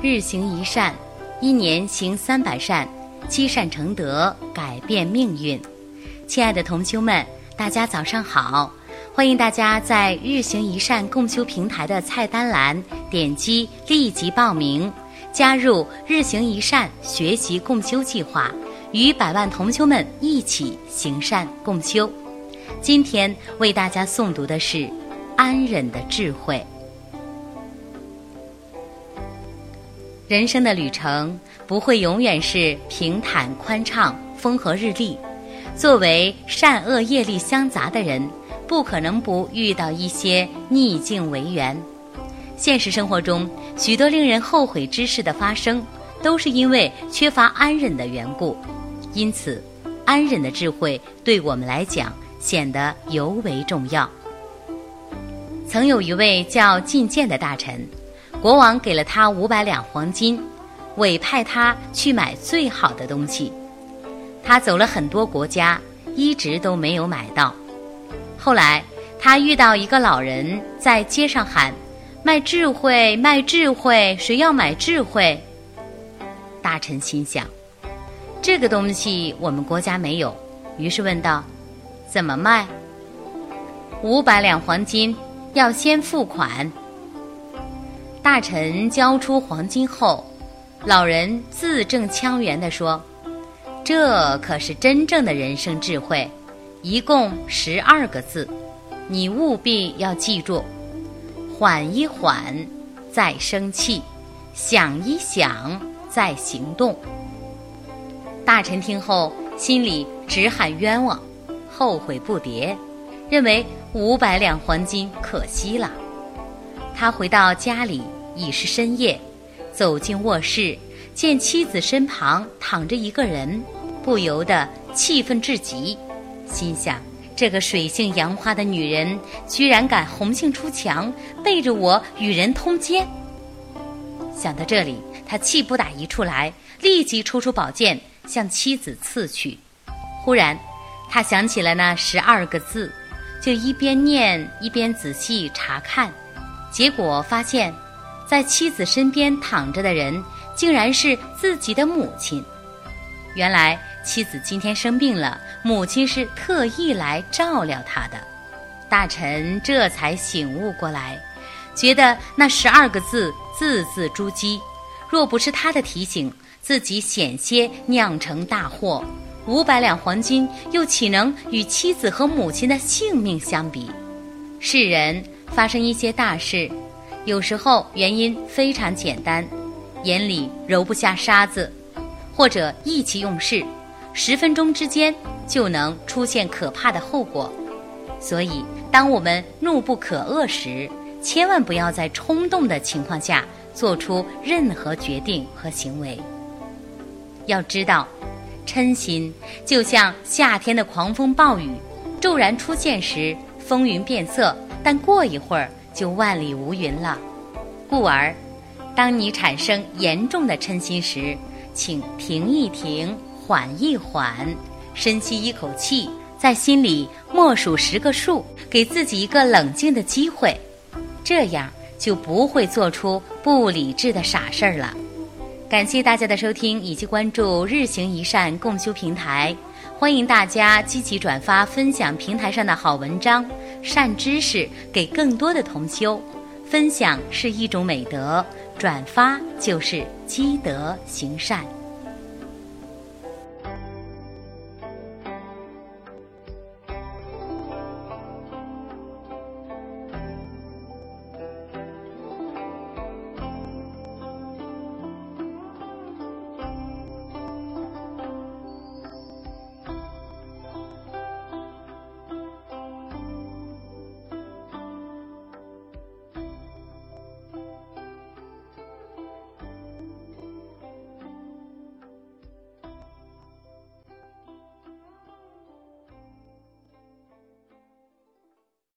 日行一善，一年行三百善，积善成德，改变命运。亲爱的同修们，大家早上好！欢迎大家在日行一善共修平台的菜单栏点击立即报名，加入日行一善学习共修计划，与百万同修们一起行善共修。今天为大家诵读的是安忍的智慧。人生的旅程不会永远是平坦宽敞、风和日丽。作为善恶业力相杂的人，不可能不遇到一些逆境为缘。现实生活中，许多令人后悔之事的发生，都是因为缺乏安忍的缘故。因此，安忍的智慧对我们来讲显得尤为重要。曾有一位叫进谏的大臣。国王给了他五百两黄金，委派他去买最好的东西。他走了很多国家，一直都没有买到。后来，他遇到一个老人在街上喊：“卖智慧，卖智慧，谁要买智慧？”大臣心想：“这个东西我们国家没有。”于是问道：“怎么卖？”五百两黄金，要先付款。大臣交出黄金后，老人字正腔圆地说：“这可是真正的人生智慧，一共十二个字，你务必要记住：缓一缓，再生气；想一想，再行动。”大臣听后，心里直喊冤枉，后悔不迭，认为五百两黄金可惜了。他回到家里。已是深夜，走进卧室，见妻子身旁躺着一个人，不由得气愤至极，心想：这个水性杨花的女人，居然敢红杏出墙，背着我与人通奸。想到这里，他气不打一处来，立即抽出宝剑向妻子刺去。忽然，他想起了那十二个字，就一边念一边仔细查看，结果发现。在妻子身边躺着的人，竟然是自己的母亲。原来妻子今天生病了，母亲是特意来照料她的。大臣这才醒悟过来，觉得那十二个字字字珠玑，若不是他的提醒，自己险些酿成大祸。五百两黄金又岂能与妻子和母亲的性命相比？世人发生一些大事。有时候原因非常简单，眼里揉不下沙子，或者意气用事，十分钟之间就能出现可怕的后果。所以，当我们怒不可遏时，千万不要在冲动的情况下做出任何决定和行为。要知道，嗔心就像夏天的狂风暴雨，骤然出现时风云变色，但过一会儿。就万里无云了，故而，当你产生严重的嗔心时，请停一停，缓一缓，深吸一口气，在心里默数十个数，给自己一个冷静的机会，这样就不会做出不理智的傻事儿了。感谢大家的收听以及关注“日行一善共修平台”，欢迎大家积极转发分享平台上的好文章。善知识给更多的同修，分享是一种美德，转发就是积德行善。